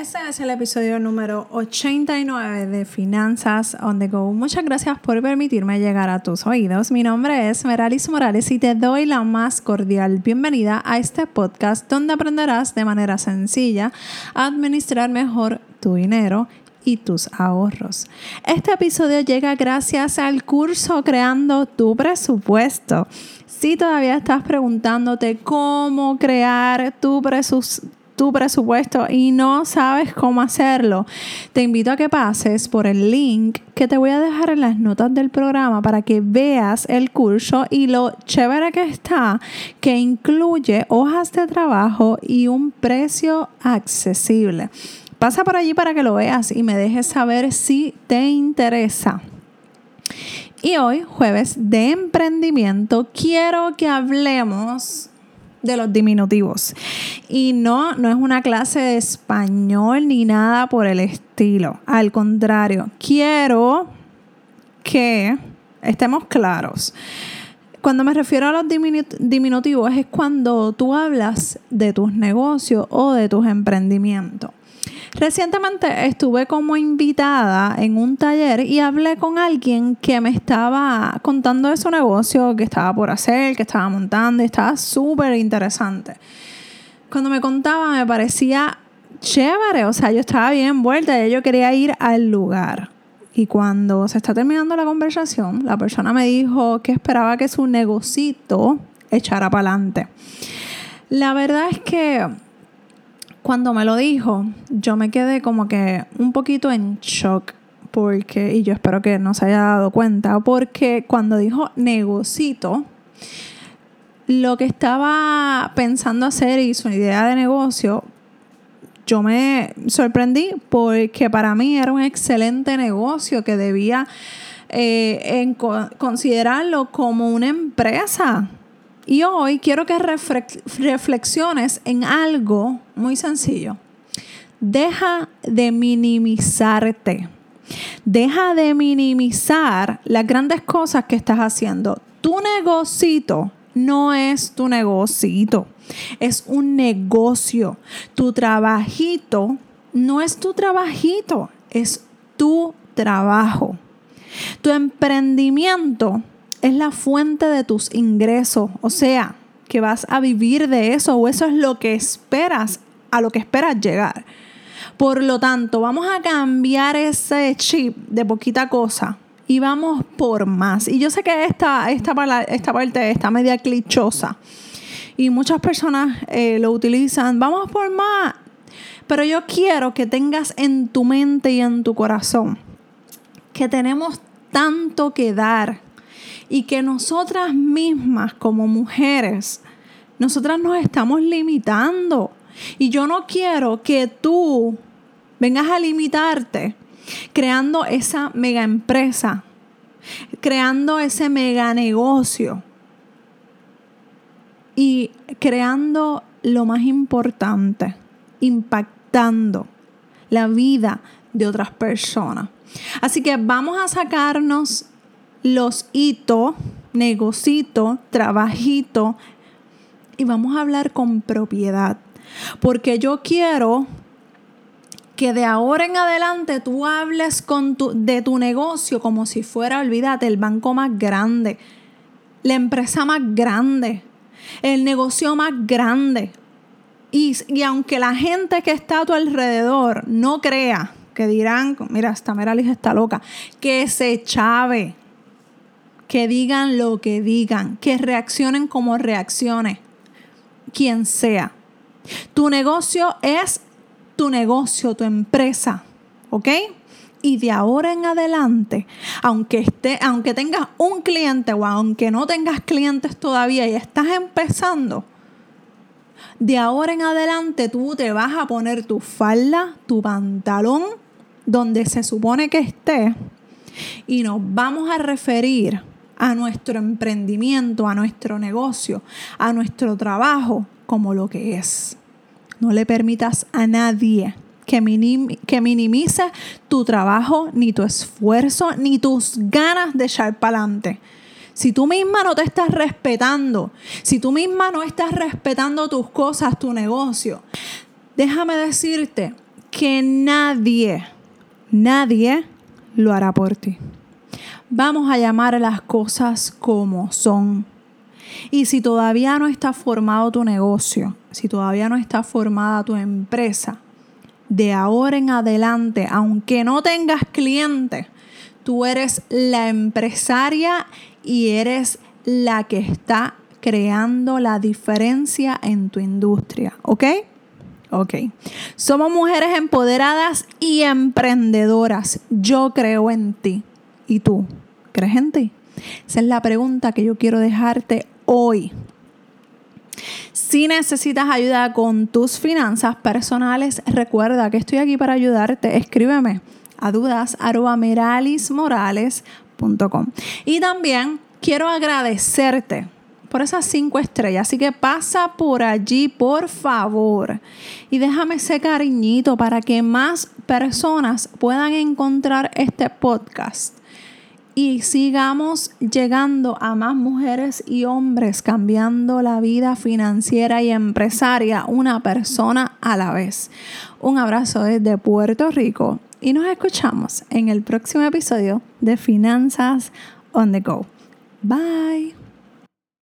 Este es el episodio número 89 de Finanzas on the Go. Muchas gracias por permitirme llegar a tus oídos. Mi nombre es Meralis Morales y te doy la más cordial bienvenida a este podcast donde aprenderás de manera sencilla a administrar mejor tu dinero y tus ahorros. Este episodio llega gracias al curso Creando tu presupuesto. Si todavía estás preguntándote cómo crear tu presupuesto, tu presupuesto y no sabes cómo hacerlo, te invito a que pases por el link que te voy a dejar en las notas del programa para que veas el curso y lo chévere que está, que incluye hojas de trabajo y un precio accesible. Pasa por allí para que lo veas y me dejes saber si te interesa. Y hoy, jueves de emprendimiento, quiero que hablemos de los diminutivos. Y no, no es una clase de español ni nada por el estilo. Al contrario, quiero que estemos claros. Cuando me refiero a los diminutivos es cuando tú hablas de tus negocios o de tus emprendimientos. Recientemente estuve como invitada en un taller y hablé con alguien que me estaba contando de su negocio que estaba por hacer, que estaba montando y estaba súper interesante. Cuando me contaba me parecía chévere, o sea, yo estaba bien envuelta y yo quería ir al lugar. Y cuando se está terminando la conversación, la persona me dijo que esperaba que su negocito echara para adelante. La verdad es que cuando me lo dijo, yo me quedé como que un poquito en shock. Porque, y yo espero que no se haya dado cuenta, porque cuando dijo negocito, lo que estaba pensando hacer y su idea de negocio, yo me sorprendí porque para mí era un excelente negocio que debía eh, considerarlo como una empresa y hoy quiero que reflexiones en algo muy sencillo. Deja de minimizarte. Deja de minimizar las grandes cosas que estás haciendo. Tu negocito no es tu negocito, es un negocio. Tu trabajito no es tu trabajito, es tu trabajo. Tu emprendimiento es la fuente de tus ingresos, o sea, que vas a vivir de eso o eso es lo que esperas, a lo que esperas llegar. Por lo tanto, vamos a cambiar ese chip de poquita cosa y vamos por más. Y yo sé que esta, esta, esta parte está media clichosa y muchas personas eh, lo utilizan, vamos por más. Pero yo quiero que tengas en tu mente y en tu corazón que tenemos tanto que dar y que nosotras mismas como mujeres, nosotras nos estamos limitando. Y yo no quiero que tú vengas a limitarte creando esa mega empresa, creando ese mega negocio y creando lo más importante, impactando la vida de otras personas. Así que vamos a sacarnos los hitos, negocito, trabajito, y vamos a hablar con propiedad. Porque yo quiero que de ahora en adelante tú hables con tu, de tu negocio como si fuera, olvídate, el banco más grande, la empresa más grande, el negocio más grande. Y, y aunque la gente que está a tu alrededor no crea, que dirán, mira, esta Meralis está loca, que se chave, que digan lo que digan, que reaccionen como reaccionen, quien sea. Tu negocio es tu negocio, tu empresa, ¿ok? Y de ahora en adelante, aunque, esté, aunque tengas un cliente o aunque no tengas clientes todavía y estás empezando, de ahora en adelante tú te vas a poner tu falda, tu pantalón, donde se supone que esté, y nos vamos a referir a nuestro emprendimiento, a nuestro negocio, a nuestro trabajo como lo que es. No le permitas a nadie que, minimice tu trabajo, ni tu esfuerzo, ni tus ganas de echar para adelante. Si tú misma no te estás respetando, si tú misma no estás respetando tus cosas, tu negocio, déjame decirte que nadie, nadie lo hará por ti. Vamos a llamar las cosas como son. Y si todavía no está formado tu negocio, si todavía no está formada tu empresa, de ahora en adelante, aunque no tengas clientes, tú eres la empresaria y eres la que está creando la diferencia en tu industria, ¿ok? Ok. Somos mujeres empoderadas y emprendedoras. Yo creo en ti. ¿Y tú? ¿Crees en ti? Esa es la pregunta que yo quiero dejarte hoy. Si necesitas ayuda con tus finanzas personales, recuerda que estoy aquí para ayudarte. Escríbeme a dudas.meralismorales.com. Y también quiero agradecerte por esas cinco estrellas. Así que pasa por allí, por favor. Y déjame ese cariñito para que más personas puedan encontrar este podcast. Y sigamos llegando a más mujeres y hombres cambiando la vida financiera y empresaria una persona a la vez. Un abrazo desde Puerto Rico y nos escuchamos en el próximo episodio de Finanzas on the Go. Bye.